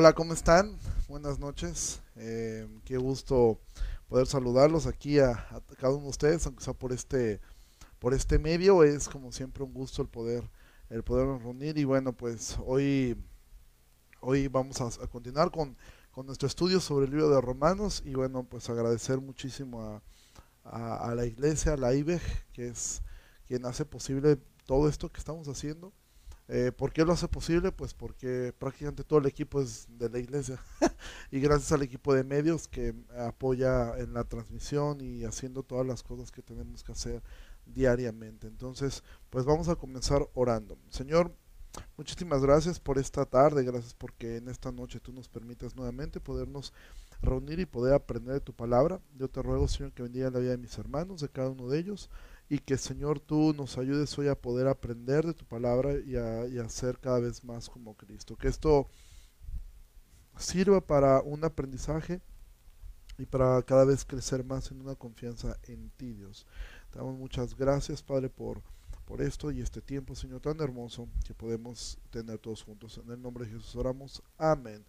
Hola, ¿cómo están? Buenas noches. Eh, qué gusto poder saludarlos aquí a, cada uno de ustedes, aunque sea por este, por este medio. Es como siempre un gusto el poder, el podernos reunir. Y bueno, pues hoy, hoy vamos a, continuar con, con, nuestro estudio sobre el libro de Romanos. Y bueno, pues agradecer muchísimo a, a, a la iglesia, a la IBEG, que es quien hace posible todo esto que estamos haciendo. Eh, ¿Por qué lo hace posible? Pues porque prácticamente todo el equipo es de la iglesia y gracias al equipo de medios que apoya en la transmisión y haciendo todas las cosas que tenemos que hacer diariamente. Entonces, pues vamos a comenzar orando. Señor, muchísimas gracias por esta tarde, gracias porque en esta noche tú nos permites nuevamente podernos reunir y poder aprender de tu palabra. Yo te ruego, Señor, que bendiga la vida de mis hermanos, de cada uno de ellos y que Señor tú nos ayudes hoy a poder aprender de tu palabra y a, ser cada vez más como Cristo. Que esto sirva para un aprendizaje y para cada vez crecer más en una confianza en ti, Dios. Te damos muchas gracias, Padre, por, por esto y este tiempo, Señor, tan hermoso que podemos tener todos juntos. En el nombre de Jesús oramos. Amén.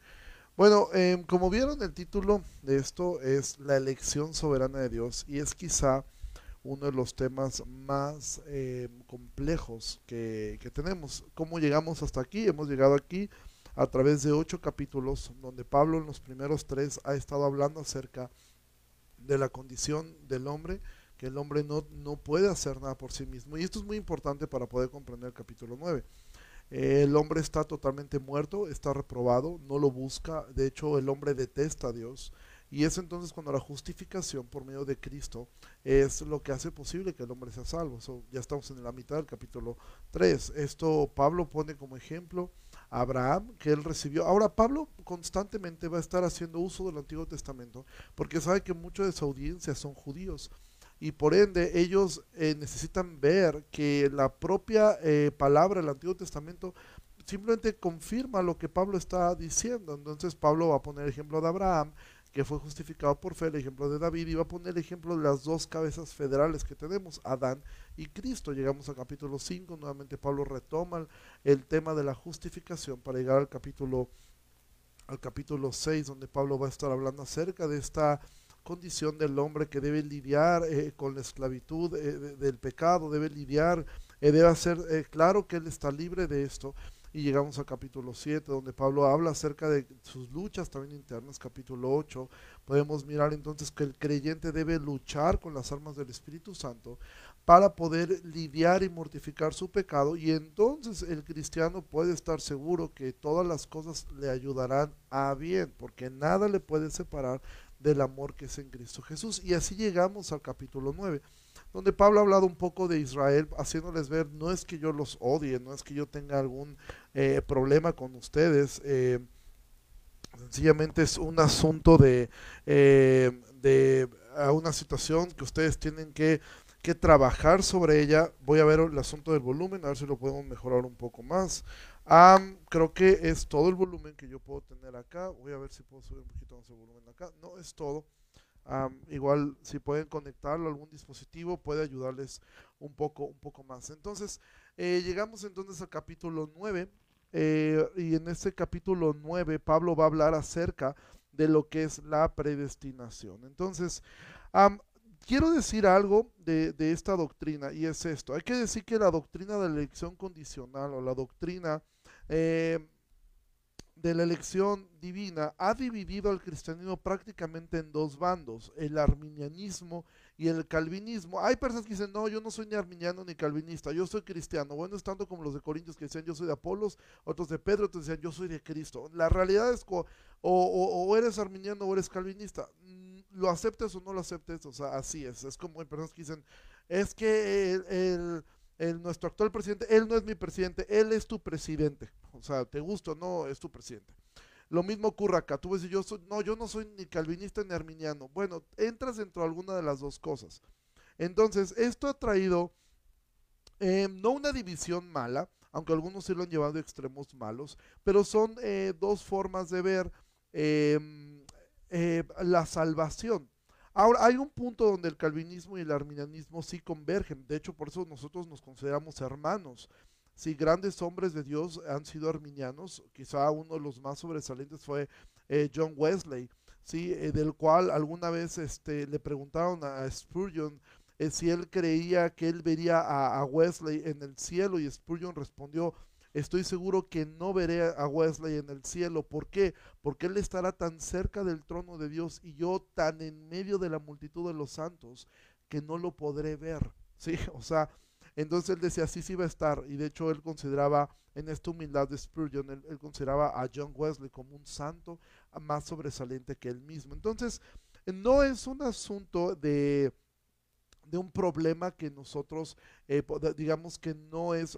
Bueno, eh, como vieron, el título de esto es La elección soberana de Dios y es quizá uno de los temas más eh, complejos que, que, tenemos. ¿Cómo llegamos hasta aquí? Hemos llegado aquí a través de ocho capítulos donde Pablo en los primeros tres ha estado hablando acerca de la condición del hombre, que el hombre no, no puede hacer nada por sí mismo. Y esto es muy importante para poder comprender el capítulo 9. Eh, el hombre está totalmente muerto, está reprobado, no lo busca, de hecho el hombre detesta a Dios. Y es entonces cuando la justificación por medio de Cristo es lo que hace posible que el hombre sea salvo. Ya estamos en la mitad del capítulo 3. Esto Pablo pone como ejemplo a Abraham, que él recibió. Ahora Pablo constantemente va a estar haciendo uso del Antiguo Testamento porque sabe que muchos de su audiencia son judíos. Y por ende ellos eh, necesitan ver que la propia eh, palabra del Antiguo Testamento simplemente confirma lo que Pablo está diciendo. Entonces Pablo va a poner el ejemplo de Abraham, que fue justificado por fe, el ejemplo de David, y va a poner el ejemplo de las dos cabezas federales que tenemos, Adán y Cristo. Llegamos al capítulo 5, nuevamente Pablo retoma el, tema de la justificación para llegar al capítulo, al capítulo 6, donde Pablo va a estar hablando acerca de esta condición del hombre que debe lidiar eh, con la esclavitud eh, de, del pecado, debe lidiar, eh, debe hacer claro que él está libre de esto y llegamos al capítulo 7, donde Pablo habla acerca de sus luchas también internas, capítulo 8. Podemos mirar entonces que el creyente debe luchar con las armas del Espíritu Santo para poder lidiar y mortificar su pecado y entonces el cristiano puede estar seguro que todas las cosas le ayudarán a bien, porque nada le puede separar del amor que es en Cristo Jesús. Y así llegamos al capítulo 9 donde Pablo ha hablado un poco de Israel, haciéndoles ver, no es que yo los odie, no es que yo tenga algún eh, problema con ustedes, eh, sencillamente es un asunto de, eh, de una situación que ustedes tienen que, que, trabajar sobre ella. Voy a ver el asunto del volumen, a ver si lo podemos mejorar un poco más. Um, creo que es todo el volumen que yo puedo tener acá. Voy a ver si puedo subir un poquito más el volumen acá. No es todo. Um, igual si pueden conectarlo a algún dispositivo puede ayudarles un poco, un poco más. Entonces, eh, llegamos entonces al capítulo 9 eh, y en este capítulo 9 Pablo va a hablar acerca de lo que es la predestinación. Entonces, um, quiero decir algo de, de, esta doctrina y es esto. Hay que decir que la doctrina de la elección condicional o la doctrina... Eh, de la elección divina ha dividido al cristianismo prácticamente en dos bandos, el arminianismo y el calvinismo. Hay personas que dicen, no, yo no soy ni arminiano ni calvinista, yo soy cristiano. Bueno, es tanto como los de Corintios que decían, yo soy de Apolos, otros de Pedro, otros decían, yo soy de Cristo. La realidad es o, o, o eres arminiano o eres calvinista. Mm, lo aceptes o no lo aceptes, o sea, así es. Es como hay personas que dicen, es que el el, nuestro actual presidente, él no es mi presidente, él es tu presidente. O sea, te gusta o no, es tu presidente. Lo mismo ocurre acá. Tú ves, yo soy, no, yo no soy ni calvinista ni arminiano. Bueno, entras dentro de alguna de las dos cosas. Entonces, esto ha traído eh, no una división mala, aunque algunos sí lo han llevado a extremos malos, pero son eh, dos formas de ver eh, la salvación. Ahora, hay un punto donde el calvinismo y el arminianismo sí convergen. De hecho, por eso nosotros nos consideramos hermanos. si grandes hombres de Dios han sido arminianos, quizá uno de los más sobresalientes fue eh, John Wesley, ¿sí? Eh, del cual alguna vez este, le preguntaron a Spurgeon eh, si él creía que él vería a, Wesley en el cielo y Spurgeon respondió, estoy seguro que no veré a Wesley en el cielo. ¿Por qué? Porque él estará tan cerca del trono de Dios y yo tan en medio de la multitud de los santos que no lo podré ver. Sí, o sea, entonces él decía, sí, sí va a estar. Y de hecho él consideraba, en esta humildad de Spurgeon, él, consideraba a John Wesley como un santo más sobresaliente que él mismo. Entonces, no es un asunto de de un problema que nosotros eh, digamos que no es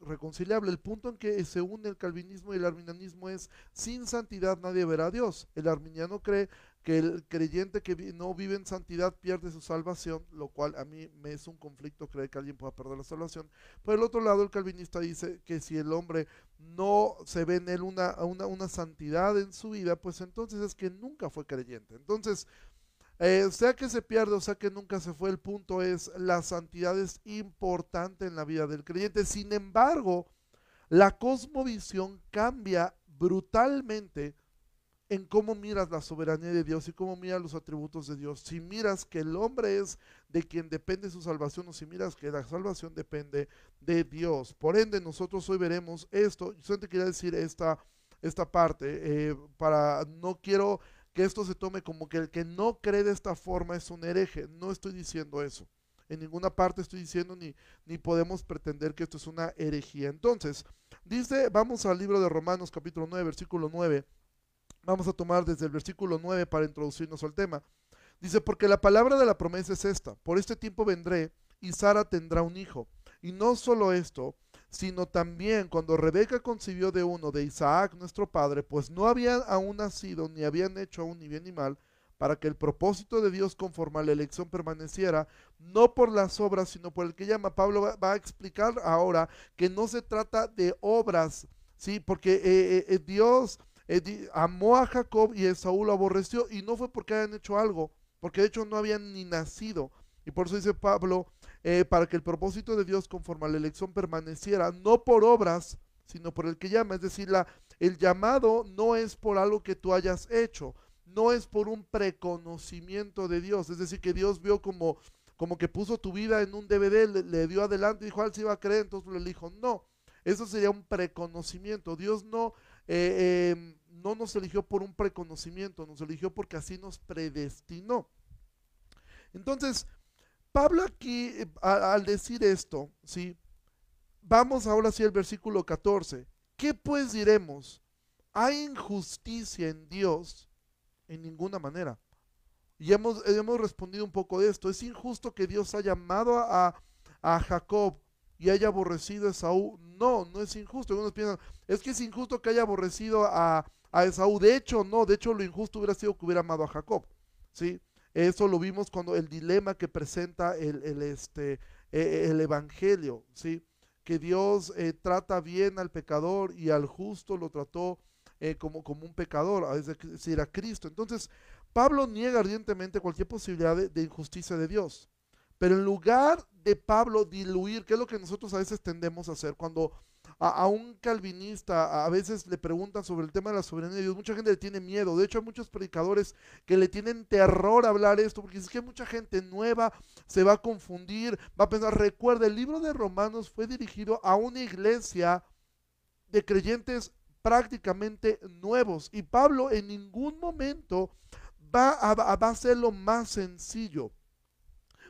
reconciliable. El punto en que se une el calvinismo y el arminianismo es sin santidad nadie verá a Dios. El arminiano cree que el creyente que no vive en santidad pierde su salvación, lo cual a mí me es un conflicto creer que alguien pueda perder la salvación. Por el otro lado, el calvinista dice que si el hombre no se ve en él una, una, una santidad en su vida, pues entonces es que nunca fue creyente. Entonces, eh, sea que se pierde o sea que nunca se fue, el punto es la santidad es importante en la vida del creyente. Sin embargo, la cosmovisión cambia brutalmente en cómo miras la soberanía de Dios y cómo miras los atributos de Dios. Si miras que el hombre es de quien depende su salvación o si miras que la salvación depende de Dios. Por ende, nosotros hoy veremos esto. Yo solamente quería decir esta, esta parte eh, para no quiero que esto se tome como que el que no cree de esta forma es un hereje. No estoy diciendo eso. En ninguna parte estoy diciendo ni, ni podemos pretender que esto es una herejía. Entonces, dice, vamos al libro de Romanos capítulo 9, versículo 9 Vamos a tomar desde el versículo 9 para introducirnos al tema. Dice, porque la palabra de la promesa es esta, por este tiempo vendré y Sara tendrá un hijo. Y no solo esto, sino también cuando Rebeca concibió de uno de Isaac, nuestro padre, pues no habían aún nacido, ni habían hecho aún ni bien ni mal, para que el propósito de Dios conforme a la elección permaneciera, no por las obras, sino por el que llama. Pablo va, a explicar ahora que no se trata de obras, ¿sí? Porque eh, eh, eh, Dios amó a Jacob y Esaú lo aborreció y no fue porque hayan hecho algo, porque de hecho no habían ni nacido. Y por eso dice Pablo, eh, para que el propósito de Dios conforme a la elección permaneciera, no por obras, sino por el que llama. Es decir, la, el llamado no es por algo que tú hayas hecho, no es por un preconocimiento de Dios. Es decir, que Dios vio como, como que puso tu vida en un DVD, le, dio adelante y dijo, él se iba a creer, entonces le dijo, no. Eso sería un preconocimiento. Dios no eh, em, no nos eligió por un preconocimiento, nos eligió porque así nos predestinó. Entonces, Pablo aquí, eh, al decir esto, ¿sí? Vamos ahora sí al versículo 14. ¿Qué pues diremos? ¿Hay injusticia en Dios? En ninguna manera. Y hemos, hemos respondido un poco de esto. Es injusto que Dios haya amado a, a Jacob y haya aborrecido a Esaú. No, no es injusto. Algunos piensan, es que es injusto que haya aborrecido a, a Esaú. De hecho, no, de hecho lo injusto hubiera sido que hubiera amado a Jacob. ¿sí? Eso lo vimos cuando el dilema que presenta el, el este, e, e, el Evangelio, ¿sí? que Dios eh, trata bien al pecador y al justo lo trató eh, como, como un pecador, es decir, a Cristo. Entonces, Pablo niega ardientemente cualquier posibilidad de injusticia de Dios. Pero en lugar de Pablo diluir, que es lo que nosotros a veces tendemos a hacer, cuando a, un calvinista a veces le preguntan sobre el tema de la soberanía de Dios, mucha gente le tiene miedo. De hecho, hay muchos predicadores que le tienen terror a hablar esto, porque es que mucha gente nueva se va a confundir, va a pensar, recuerda, el libro de Romanos fue dirigido a una iglesia de creyentes prácticamente nuevos. Y Pablo en ningún momento va a, va a hacerlo más sencillo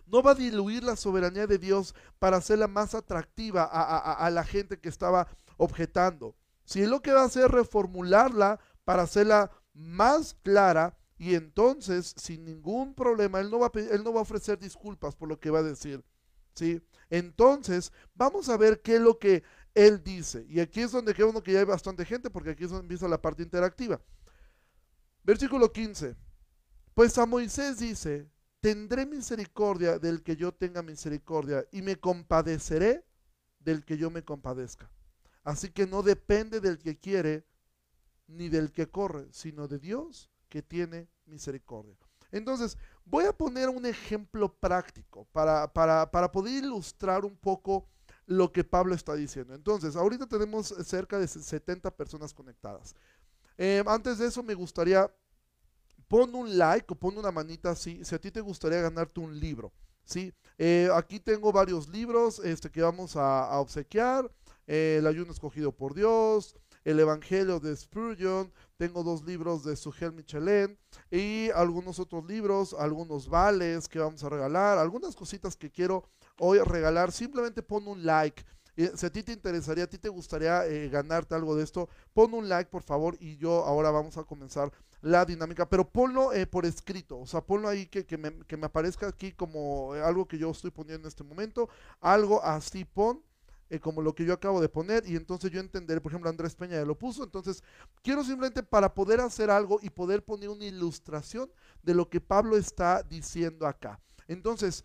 no va a diluir la soberanía de Dios para hacerla más atractiva a, la gente que estaba objetando. Si es lo que va a hacer es reformularla para hacerla más clara y entonces sin ningún problema él no va a, él no va a ofrecer disculpas por lo que va a decir. ¿sí? Entonces vamos a ver qué es lo que él dice. Y aquí es donde uno que ya hay bastante gente porque aquí es donde empieza la parte interactiva. Versículo 15. Pues a Moisés dice, tendré misericordia del que yo tenga misericordia y me compadeceré del que yo me compadezca. Así que no depende del que quiere ni del que corre, sino de Dios que tiene misericordia. Entonces, voy a poner un ejemplo práctico para, para, para poder ilustrar un poco lo que Pablo está diciendo. Entonces, ahorita tenemos cerca de 70 personas conectadas. Eh, antes de eso, me gustaría, pon un like o pon una manita si a ti te gustaría ganarte un libro. ¿sí? Eh, aquí tengo varios libros este, que vamos a, obsequiar. Eh, el ayuno escogido por Dios, el Evangelio de Spurgeon, tengo dos libros de Sugel Michelin y algunos otros libros, algunos vales que vamos a regalar, algunas cositas que quiero hoy regalar. Simplemente pon un like. Si a ti te interesaría, a ti te gustaría eh, ganarte algo de esto, pon un like por favor y yo ahora vamos a comenzar la dinámica, pero ponlo eh, por escrito, o sea, ponlo ahí que, que, me, que me aparezca aquí como algo que yo estoy poniendo en este momento, algo así pon eh, como lo que yo acabo de poner y entonces yo entenderé, por ejemplo, Andrés Peña ya lo puso, entonces quiero simplemente para poder hacer algo y poder poner una ilustración de lo que Pablo está diciendo acá. Entonces,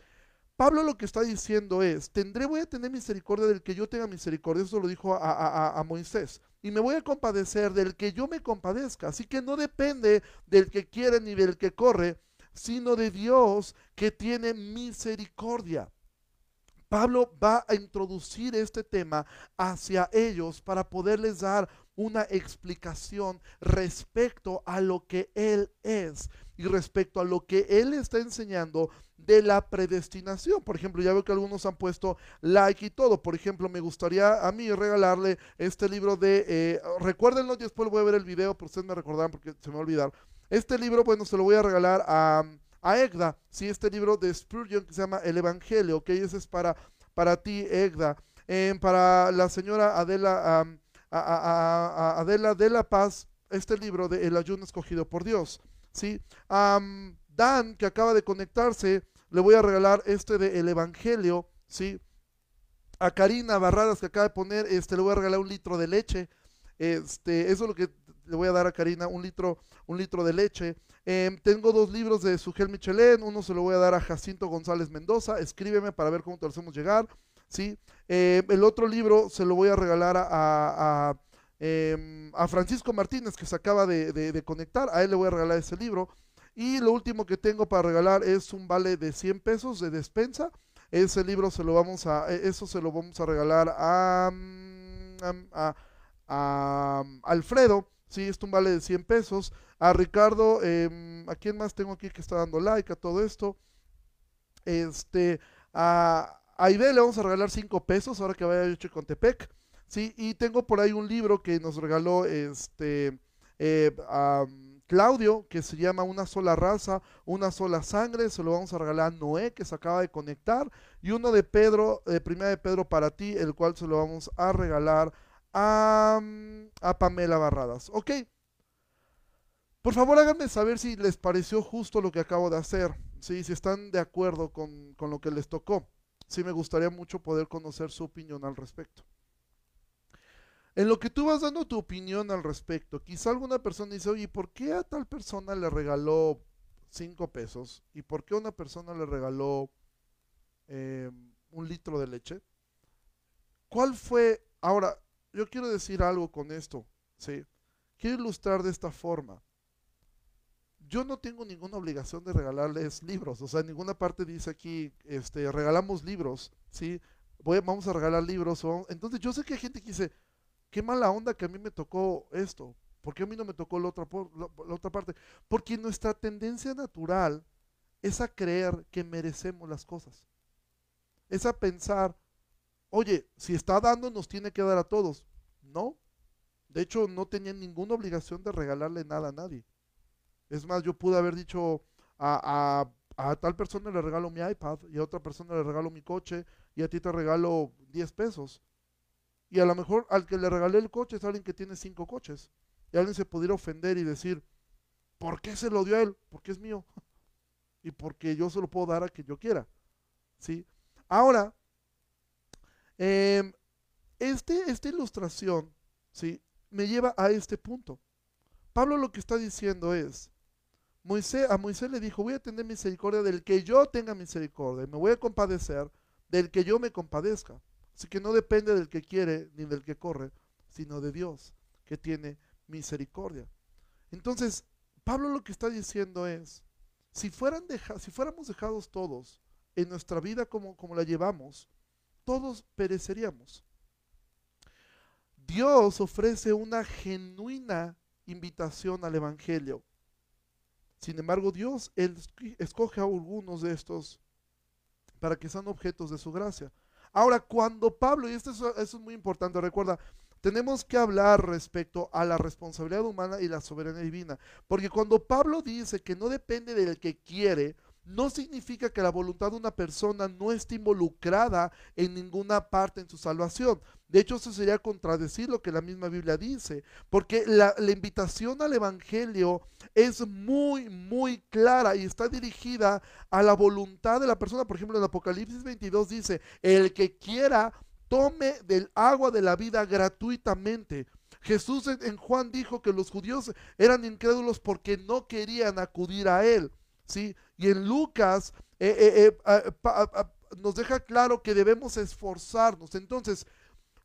Pablo lo que está diciendo es, tendré, voy a tener misericordia del que yo tenga misericordia, eso lo dijo a, a Moisés, y me voy a compadecer del que yo me compadezca, así que no depende del que quiere ni del que corre, sino de Dios que tiene misericordia. Pablo va a introducir este tema hacia ellos para poderles dar una explicación respecto a lo que Él es y respecto a lo que Él está enseñando de la predestinación. Por ejemplo, ya veo que algunos han puesto like y todo. Por ejemplo, me gustaría a mí regalarle este libro de, eh, recuérdenlo, después voy a ver el video, pero ustedes me recordarán porque se me va a olvidar. Este libro, bueno, se lo voy a regalar a a Egda, si este libro de Spurgeon que se llama El Evangelio, ok, ese es para, para ti, Egda. Em, para la señora Adela, Adela de la Paz, este libro de El ayuno escogido por Dios, ¿sí? Dan, que acaba de conectarse, le voy a regalar este de El Evangelio, ¿sí? A Karina Barradas, que acaba de poner, este, le voy a regalar un litro de leche. Este, eso es lo que le voy a dar a Karina, un litro, un litro de leche. Em, tengo dos libros de Sugel Michelén, uno se lo voy a dar a Jacinto González Mendoza, escríbeme para ver cómo te lo hacemos llegar. ¿sí? Em, el otro libro se lo voy a regalar a, em, a, Francisco Martínez, que se acaba de, conectar, a él le voy a regalar ese libro. Y lo último que tengo para regalar es un vale de 100 pesos de despensa. Ese libro se lo vamos a, e, eso se lo vamos a regalar a, mm, a, Alfredo Sí, esto un vale de 100 pesos. A Ricardo, eh, ¿a quién más tengo aquí que está dando like a todo esto? Este, a, a le vamos a regalar 5 pesos ahora que vaya a con. Sí, y tengo por ahí un libro que nos regaló este eh, Claudio, que se llama Una sola raza, una sola sangre. Se lo vamos a regalar a Noé, que se acaba de conectar. Y uno de Pedro, de primera de Pedro para ti, el cual se lo vamos a regalar a, Pamela Barradas. ¿Ok? Por favor háganme saber si les pareció justo lo que acabo de hacer. si están de acuerdo con, con lo que les tocó. Sí, me gustaría mucho poder conocer su opinión al respecto. En lo que tú vas dando tu opinión al respecto, quizá alguna persona dice, oye, ¿por qué a tal persona le regaló cinco pesos? ¿Y por qué a una persona le regaló eh, un litro de leche? ¿Cuál fue, ahora, yo quiero decir algo con esto, ¿sí? Quiero ilustrar de esta forma. Yo no tengo ninguna obligación de regalarles libros, o sea, en ninguna parte dice aquí, este, regalamos libros, ¿sí? Vamos a regalar libros. entonces yo sé que hay gente que dice, qué mala onda que a mí me tocó esto, ¿por qué a mí no me tocó la otra, parte? Porque nuestra tendencia natural es a creer que merecemos las cosas, es a pensar, oye, si está dando, nos tiene que dar a todos. No. De hecho, no tenía ninguna obligación de regalarle nada a nadie. Es más, yo pude haber dicho a, tal persona le regalo mi iPad y a otra persona le regalo mi coche y a ti te regalo 10 pesos. Y a lo mejor al que le regalé el coche es alguien que tiene cinco coches. Y alguien se pudiera ofender y decir, ¿por qué se lo dio a él? Porque es mío. y porque yo se lo puedo dar a quien yo quiera. ¿Sí? Ahora, Em, este, esta ilustración ¿sí? me lleva a este punto. Pablo lo que está diciendo es, Moisés, a Moisés le dijo, voy a tener misericordia del que yo tenga misericordia, me voy a compadecer del que yo me compadezca. Así que no depende del que quiere ni del que corre, sino de Dios que tiene misericordia. Entonces, Pablo lo que está diciendo es, si, fueran si fuéramos dejados todos en nuestra vida como, como la llevamos, todos pereceríamos. Dios ofrece una genuina invitación al Evangelio. Sin embargo, Dios escoge a algunos de estos para que sean objetos de su gracia. Ahora, cuando Pablo, y esto es muy importante, recuerda, tenemos que hablar respecto a la responsabilidad humana y la soberanía divina. Porque cuando Pablo dice que no depende del que quiere, no significa que la voluntad de una persona no esté involucrada en ninguna parte en su salvación. De hecho, eso sería contradecir lo que la misma Biblia dice, porque la, invitación al Evangelio es muy, muy clara y está dirigida a la voluntad de la persona. Por ejemplo, en Apocalipsis 22 dice, el que quiera, tome del agua de la vida gratuitamente. Jesús en Juan dijo que los judíos eran incrédulos porque no querían acudir a él. Y en Lucas eh, eh, eh, nos deja claro que debemos esforzarnos. Entonces,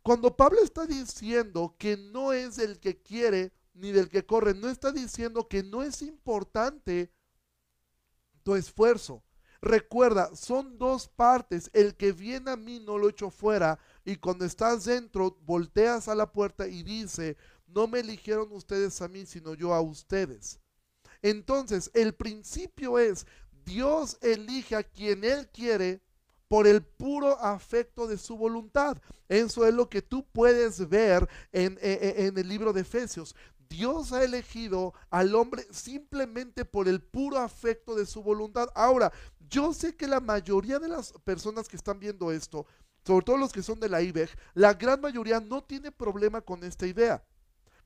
cuando Pablo está diciendo que no es del que quiere ni del que corre, no está diciendo que no es importante tu esfuerzo. Recuerda, son dos partes. El que viene a mí no lo echo fuera. Y cuando estás dentro, volteas a la puerta y dice, no me eligieron ustedes a mí, sino yo a ustedes. Entonces, el principio es, Dios elige a quien Él quiere por el puro afecto de su voluntad. Eso es lo que tú puedes ver en, e, e, en, el libro de Efesios. Dios ha elegido al hombre simplemente por el puro afecto de su voluntad. Ahora, yo sé que la mayoría de las personas que están viendo esto, sobre todo los que son de la IBEG, la gran mayoría no tiene problema con esta idea.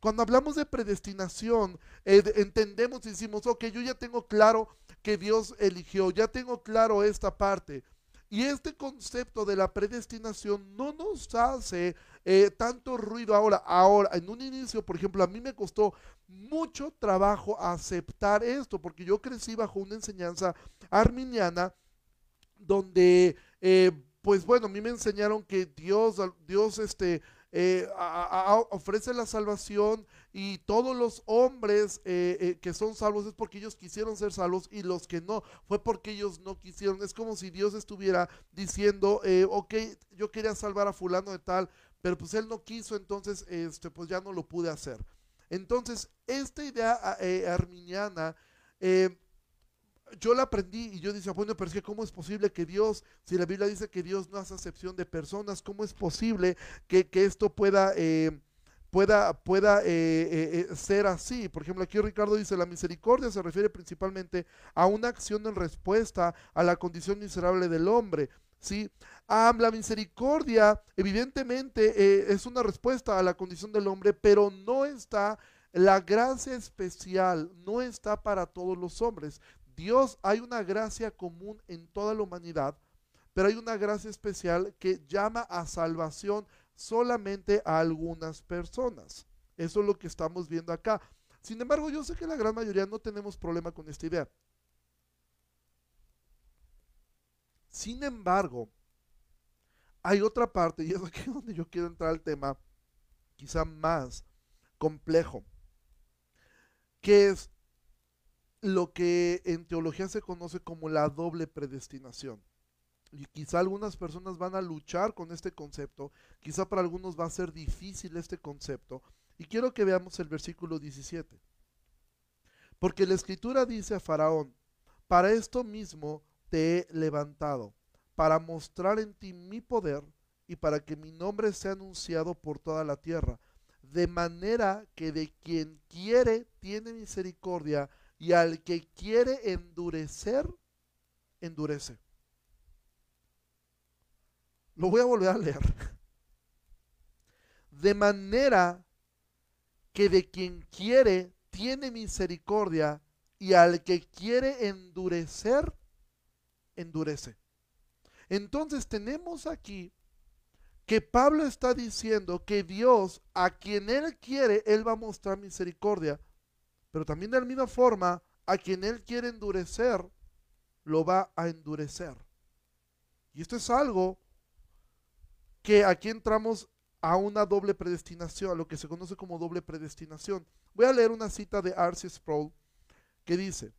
Cuando hablamos de predestinación, eh, entendemos y decimos, ok, yo ya tengo claro que Dios eligió, ya tengo claro esta parte. Y este concepto de la predestinación no nos hace eh, tanto ruido ahora. Ahora, en un inicio, por ejemplo, a mí me costó mucho trabajo aceptar esto, porque yo crecí bajo una enseñanza arminiana donde, eh, pues bueno, a mí me enseñaron que Dios, Dios, este, eh, ofrece la salvación y todos los hombres eh, eh, que son salvos es porque ellos quisieron ser salvos y los que no fue porque ellos no quisieron. Es como si Dios estuviera diciendo, ok, yo quería salvar a fulano de tal, pero pues él no quiso, entonces este, pues ya no lo pude hacer. Entonces, esta idea arminiana yo la aprendí y yo decía, bueno, pero es que ¿cómo es posible que Dios, si la Biblia dice que Dios no hace acepción de personas, ¿cómo es posible que, esto pueda, eh, pueda, pueda eh, eh, ser así? Por ejemplo, aquí Ricardo dice, la misericordia se refiere principalmente a una acción en respuesta a la condición miserable del hombre. ¿sí? Ah, la misericordia, evidentemente, es una respuesta a la condición del hombre, pero no está la gracia especial no está para todos los hombres. Dios hay una gracia común en toda la humanidad, pero hay una gracia especial que llama a salvación solamente a algunas personas. Eso es lo que estamos viendo acá. Sin embargo, yo sé que la gran mayoría no tenemos problema con esta idea. Sin embargo, hay otra parte, y es aquí donde yo quiero entrar al tema quizá más complejo, que es lo que en teología se conoce como la doble predestinación. Y quizá algunas personas van a luchar con este concepto, quizá para algunos va a ser difícil este concepto. Y quiero que veamos el versículo 17. Porque la escritura dice a Faraón, para esto mismo te he levantado, para mostrar en ti mi poder y para que mi nombre sea anunciado por toda la tierra, de manera que de quien quiere tiene misericordia y al que quiere endurecer, endurece. Lo voy a volver a leer. De manera que de quien quiere tiene misericordia y al que quiere endurecer, endurece. Entonces tenemos aquí que Pablo está diciendo que Dios, a quien Él quiere, Él va a mostrar misericordia pero también de la misma forma, a quien Él quiere endurecer, lo va a endurecer. Y esto es algo que aquí entramos a una doble predestinación, a lo que se conoce como doble predestinación. Voy a leer una cita de Arce Sproul que dice,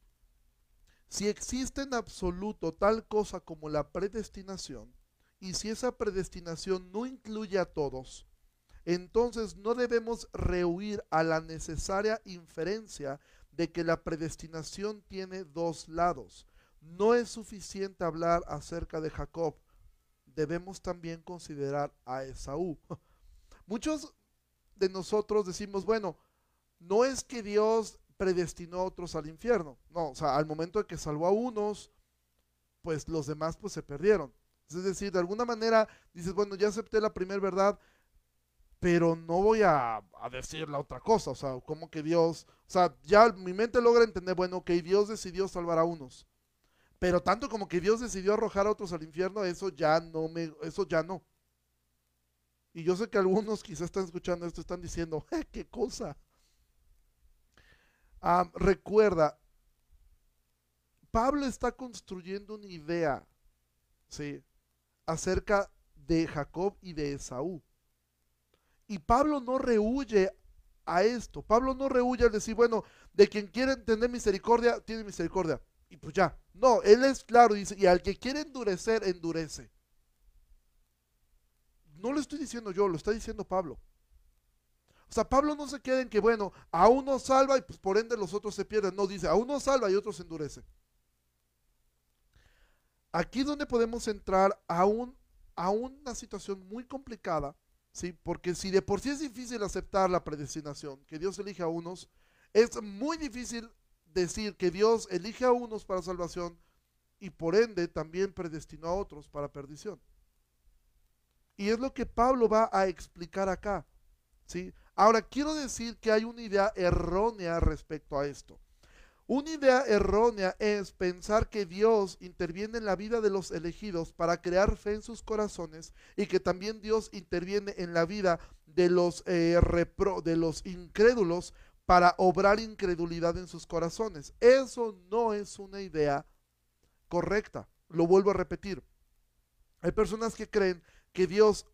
si existe en absoluto tal cosa como la predestinación, y si esa predestinación no incluye a todos, entonces no debemos rehuir a la necesaria inferencia de que la predestinación tiene dos lados. No es suficiente hablar acerca de Jacob, debemos también considerar a Esaú. Muchos de nosotros decimos, bueno, no es que Dios predestinó a otros al infierno, no, o sea, al momento de que salvó a unos, pues los demás pues se perdieron. Es decir, de alguna manera dices, bueno, ya acepté la primera verdad, pero no voy a, a, decir la otra cosa, o sea, como que Dios, o sea, ya mi mente logra entender, bueno, que Dios decidió salvar a unos, pero tanto como que Dios decidió arrojar a otros al infierno, eso ya no me, eso ya no. Y yo sé que algunos quizás están escuchando esto, están diciendo, ¿qué cosa? Ah, recuerda, Pablo está construyendo una idea, ¿sí? acerca de Jacob y de Esaú. Y Pablo no rehuye a esto. Pablo no rehuye al decir, bueno, de quien quiere tener misericordia, tiene misericordia. Y pues ya. No, él es claro, dice, y al que quiere endurecer, endurece. No lo estoy diciendo yo, lo está diciendo Pablo. O sea, Pablo no se queda en que, bueno, a uno salva y pues por ende los otros se pierden. No, dice, a uno salva y otros endurece aquí es donde podemos entrar a, un, a una situación muy complicada, ¿sí? Porque si de por sí es difícil aceptar la predestinación, que Dios elige a unos, es muy difícil decir que Dios elige a unos para salvación y por ende también predestinó a otros para perdición. Y es lo que Pablo va a explicar acá, ¿sí? Ahora, quiero decir que hay una idea errónea respecto a esto. Una idea errónea es pensar que Dios interviene en la vida de los elegidos para crear fe en sus corazones y que también Dios interviene en la vida de los, eh, de los incrédulos para obrar incredulidad en sus corazones. Eso no es una idea correcta. Lo vuelvo a repetir. Hay personas que creen que Dios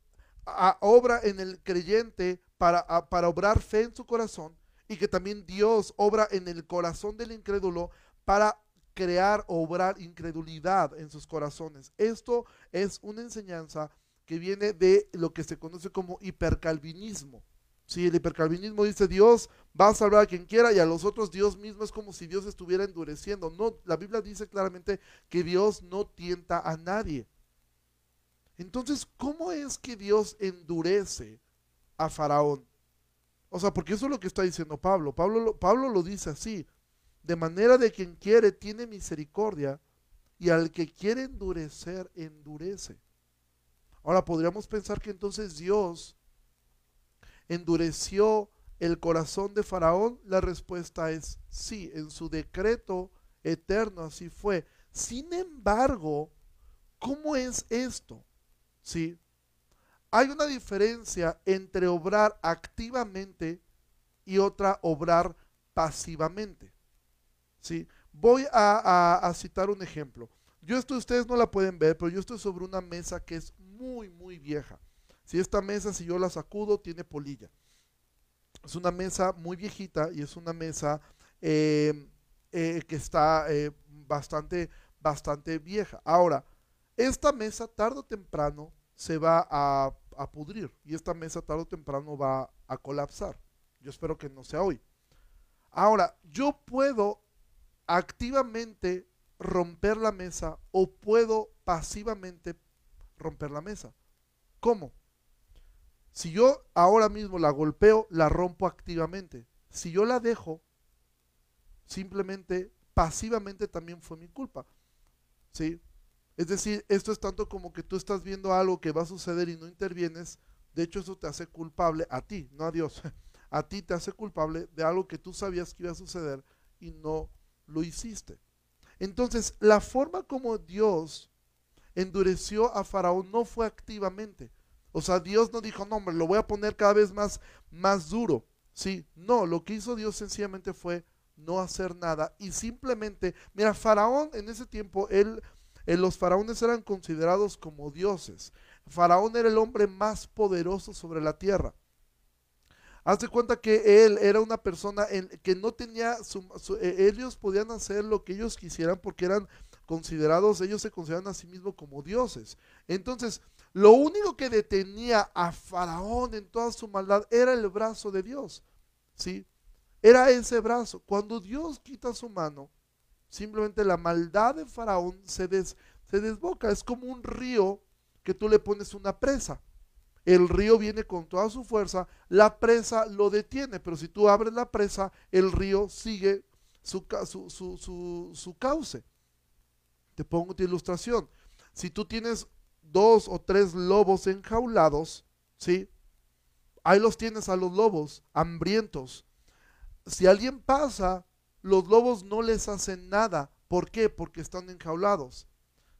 obra en el creyente para, para obrar fe en su corazón y que también Dios obra en el corazón del incrédulo para crear, obrar incredulidad en sus corazones. Esto es una enseñanza que viene de lo que se conoce como hipercalvinismo. Si el hipercalvinismo dice Dios va a salvar a quien quiera y a los otros Dios mismo es como si Dios estuviera endureciendo. No, la Biblia dice claramente que Dios no tienta a nadie. Entonces, ¿cómo es que Dios endurece a Faraón? O sea, porque eso es lo que está diciendo Pablo. Pablo, Pablo lo dice así. De manera de quien quiere tiene misericordia y al que quiere endurecer, endurece. Ahora podríamos pensar que entonces Dios endureció el corazón de Faraón. La respuesta es sí, en su decreto eterno así fue. Sin embargo, ¿cómo es esto? Sí, hay una diferencia entre obrar activamente y otra obrar pasivamente. ¿sí? Voy a, citar un ejemplo. Yo esto ustedes no la pueden ver, pero yo estoy sobre una mesa que es muy, muy vieja. Si esta mesa, si yo la sacudo, tiene polilla. Es una mesa muy viejita y es una mesa eh, eh, que está eh, bastante, bastante vieja. Ahora, esta mesa tarde o temprano se va a, pudrir y esta mesa tarde o temprano va a colapsar. Yo espero que no sea hoy. Ahora, yo puedo activamente romper la mesa o puedo pasivamente romper la mesa. ¿Cómo? Si yo ahora mismo la golpeo, la rompo activamente. Si yo la dejo, simplemente pasivamente también fue mi culpa. ¿Sí? Es decir, esto es tanto como que tú estás viendo algo que va a suceder y no intervienes. De hecho, eso te hace culpable a ti, no a Dios. A ti te hace culpable de algo que tú sabías que iba a suceder y no lo hiciste. Entonces, la forma como Dios endureció a Faraón no fue activamente. O sea, Dios no dijo, no, hombre, lo voy a poner cada vez más, más duro. Sí, no, lo que hizo Dios sencillamente fue no hacer nada y simplemente, mira, Faraón en ese tiempo, él los faraones eran considerados como dioses. Faraón era el hombre más poderoso sobre la tierra. Hazte cuenta que él era una persona en, que no tenía, su, eh, ellos podían hacer lo que ellos quisieran porque eran considerados, ellos se consideran a sí mismos como dioses. Entonces, lo único que detenía a Faraón en toda su maldad era el brazo de Dios. ¿Sí? Era ese brazo. Cuando Dios quita su mano, simplemente la maldad de Faraón se, se desboca. Es como un río que tú le pones una presa. El río viene con toda su fuerza, la presa lo detiene, pero si tú abres la presa, el río sigue su, su, su cauce. Te pongo tu ilustración. Si tú tienes dos o tres lobos enjaulados, ¿sí? Ahí los tienes a los lobos, hambrientos. Si alguien pasa, los lobos no les hacen nada. ¿Por qué? Porque están enjaulados.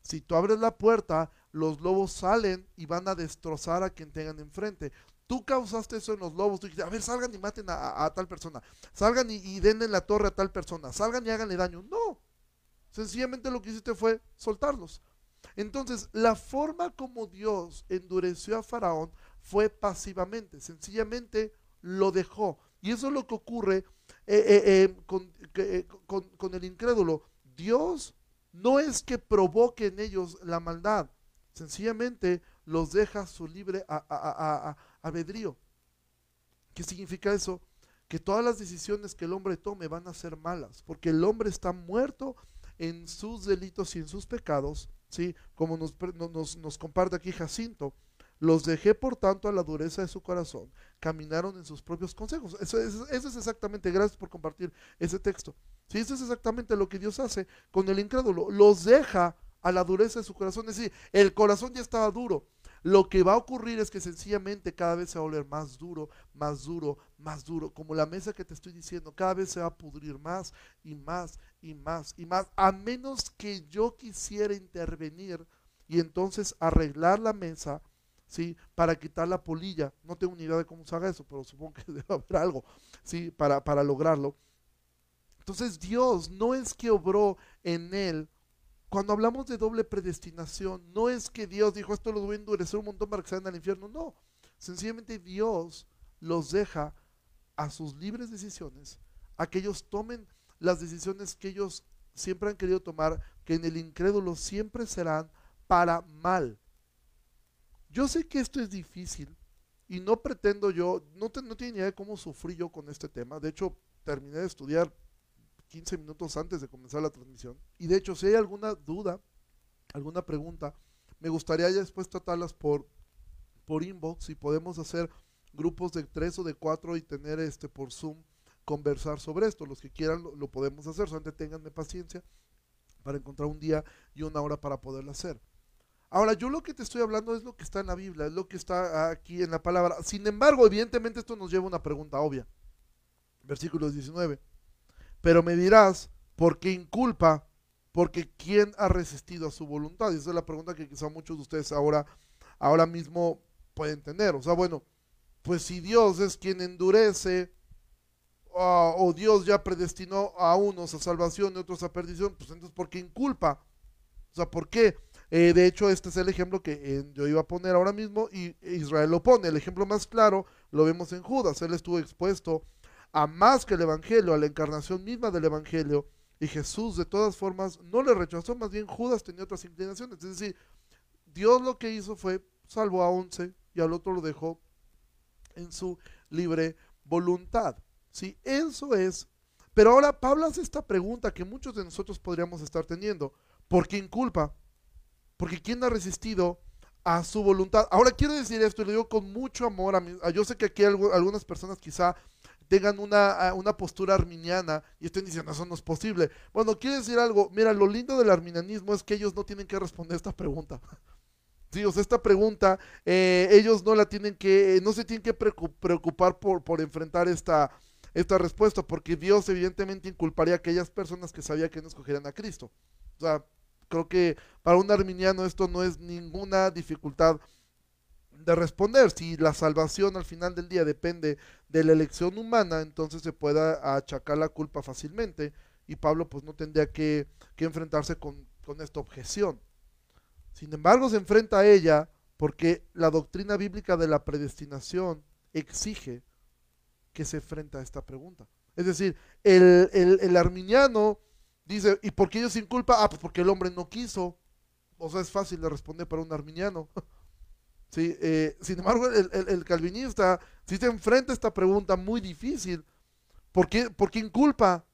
Si tú abres la puerta, los lobos salen y van a destrozar a quien tengan enfrente. Tú causaste eso en los lobos. Tú dijiste, a ver, salgan y maten a, tal persona. Salgan y, y denle la torre a tal persona. Salgan y háganle daño. No. Sencillamente lo que hiciste fue soltarlos. Entonces, la forma como Dios endureció a Faraón fue pasivamente. Sencillamente lo dejó. Y eso es lo que ocurre eh, eh, eh, con, el incrédulo. Dios no es que provoque en ellos la maldad, sencillamente los deja su libre albedrío. ¿Qué significa eso? Que todas las decisiones que el hombre tome van a ser malas, porque el hombre está muerto en sus delitos y en sus pecados, ¿sí? Como nos, nos, nos comparte aquí Jacinto. Los dejé, por tanto, a la dureza de su corazón. Caminaron en sus propios consejos. Eso, es exactamente, gracias por compartir ese texto. Sí, eso es exactamente lo que Dios hace con el incrédulo. Los deja a la dureza de su corazón. Es decir, el corazón ya estaba duro. Lo que va a ocurrir es que sencillamente cada vez se va a volver más duro, más duro, más duro. Como la mesa que te estoy diciendo, cada vez se va a pudrir más y más y más y más. A menos que yo quisiera intervenir y entonces arreglar la mesa ¿sí? Para quitar la polilla. No tengo ni idea de cómo se haga eso, pero supongo que debe haber algo, ¿sí? Para, para lograrlo. Entonces Dios no es que obró en él. Cuando hablamos de doble predestinación, no es que Dios dijo esto lo voy a endurecer un montón para que se al infierno. No, sencillamente Dios los deja a sus libres decisiones, a que ellos tomen las decisiones que ellos siempre han querido tomar, que en el incrédulo siempre serán para mal. Yo sé que esto es difícil y no pretendo yo, no, no tiene ni idea de cómo sufrí yo con este tema. De hecho, terminé de estudiar 15 minutos antes de comenzar la transmisión. Y de hecho, si hay alguna duda, alguna pregunta, me gustaría ya después tratarlas por, por inbox y podemos hacer grupos de tres o de cuatro y tener este por Zoom conversar sobre esto. Los que quieran lo, podemos hacer, solamente tenganme paciencia para encontrar un día y una hora para poderlo hacer. Ahora, yo lo que te estoy hablando es lo que está en la Biblia, es lo que está aquí en la palabra. Sin embargo, evidentemente esto nos lleva a una pregunta obvia. Versículo 19. Pero me dirás, ¿por qué inculpa? Porque ¿quién ha resistido a su voluntad? Y esa es la pregunta que quizá muchos de ustedes ahora, ahora mismo pueden tener. O sea, bueno, pues si Dios es quien endurece, o Dios ya predestinó a unos a salvación y otros a perdición, pues entonces ¿por qué inculpa? O sea, ¿por qué? Eh, de hecho, este es el ejemplo que eh, yo iba a poner ahora mismo y Israel lo pone. El ejemplo más claro lo vemos en Judas. Él estuvo expuesto a más que el Evangelio, a la encarnación misma del Evangelio. Y Jesús, de todas formas, no le rechazó. Más bien, Judas tenía otras inclinaciones. Es decir, Dios lo que hizo fue salvó a once y al otro lo dejó en su libre voluntad. ¿Sí? Eso es. Pero ahora Pablo hace esta pregunta que muchos de nosotros podríamos estar teniendo. ¿Por qué inculpa? Porque ¿quién ha resistido a su voluntad? Ahora quiero decir esto y lo digo con mucho amor. A yo sé que aquí algunas personas quizá tengan una, una, postura arminiana y estén diciendo eso no es posible. Bueno, quiero decir algo. Mira, lo lindo del arminianismo es que ellos no tienen que responder esta pregunta. Sí, o sea, esta pregunta, eh, ellos no la tienen que, no se tienen que preocupar por, por enfrentar esta, esta respuesta, porque Dios evidentemente inculparía a aquellas personas que sabía que no escogerían a Cristo. O sea, creo que para un arminiano esto no es ninguna dificultad de responder. Si la salvación al final del día depende de la elección humana, entonces se puede achacar la culpa fácilmente y Pablo pues no tendría que, enfrentarse con, con esta objeción. Sin embargo, se enfrenta a ella porque la doctrina bíblica de la predestinación exige que se enfrente a esta pregunta. Es decir, el, el arminiano dice, ¿y por qué ellos sin culpa? Ah, pues porque el hombre no quiso. O sea, es fácil de responder para un arminiano. ¿Sí? Eh, sin embargo, el, calvinista si se enfrenta a esta pregunta muy difícil. ¿Por qué, ¿Por quién culpa?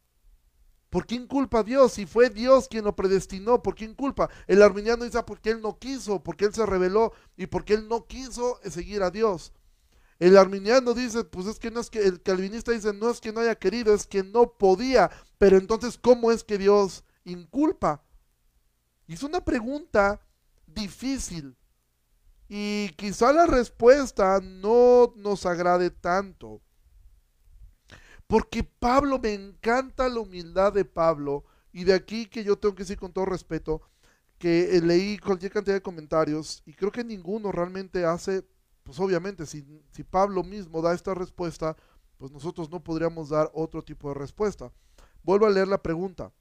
¿Por quién culpa a Dios? Si fue Dios quien lo predestinó, ¿por quién culpa? El arminiano dice, ah, porque él no quiso, porque él se rebeló y porque él no quiso seguir a Dios. El arminiano dice, pues es que no es que, el calvinista dice, no es que no haya querido, es que no podía. Pero entonces, ¿cómo es que Dios inculpa? Es una pregunta difícil. Y quizá la respuesta no nos agrade tanto. Porque Pablo, me encanta la humildad de Pablo. Y de aquí que yo tengo que decir con todo respeto, que leí cualquier cantidad de comentarios y creo que ninguno realmente hace pues obviamente si, si Pablo mismo da esta respuesta, pues nosotros no podríamos dar otro tipo de respuesta. Vuelvo a leer la pregunta.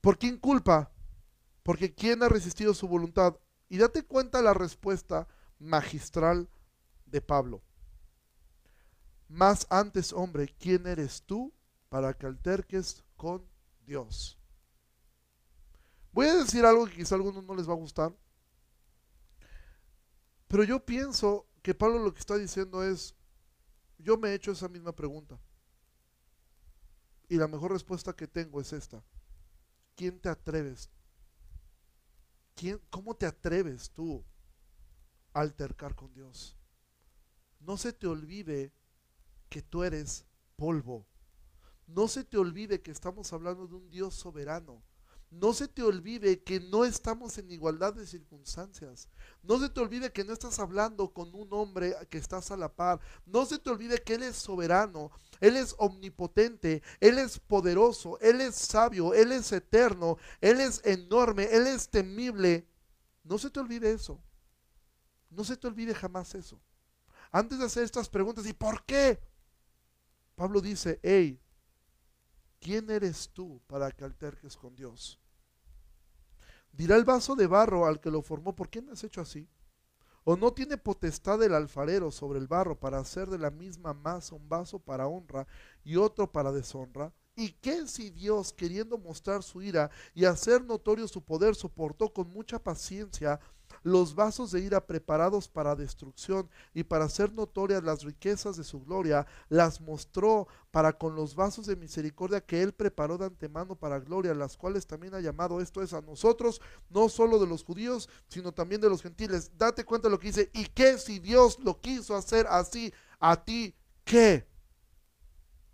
¿Por quién culpa? Porque ¿quién ha resistido su voluntad? Y date cuenta la respuesta magistral de Pablo. Más antes, hombre, ¿quién eres tú para que alterques con Dios? Voy a decir algo que quizá a algunos no les va a gustar, pero yo pienso que Pablo lo que está diciendo es, yo me he hecho esa misma pregunta. Y la mejor respuesta que tengo es esta. ¿Quién te atreves? ¿Quién, ¿Cómo te atreves tú a altercar con Dios? No se te olvide que tú eres polvo. No se te olvide que estamos hablando de un Dios soberano no se te olvide que no estamos en igualdad de circunstancias. No se te olvide que no estás hablando con un hombre que estás a la par. No se te olvide que Él es soberano, Él es omnipotente, Él es poderoso, Él es sabio, Él es eterno, Él es enorme, Él es temible. No se te olvide eso. No se te olvide jamás eso. Antes de hacer estas preguntas, ¿y por qué? Pablo dice, hey, ¿quién eres tú para que alterques con Dios? Dirá el vaso de barro al que lo formó, ¿por qué me has hecho así? ¿O no tiene potestad el alfarero sobre el barro para hacer de la misma masa un vaso para honra y otro para deshonra? ¿Y qué si Dios, queriendo mostrar su ira y hacer notorio su poder, soportó con mucha paciencia los vasos de ira preparados para destrucción y para hacer notorias las riquezas de su gloria, las mostró para con los vasos de misericordia que él preparó de antemano para gloria, las cuales también ha llamado esto es a nosotros, no solo de los judíos, sino también de los gentiles. Date cuenta de lo que dice, ¿y qué si Dios lo quiso hacer así a ti? ¿Qué?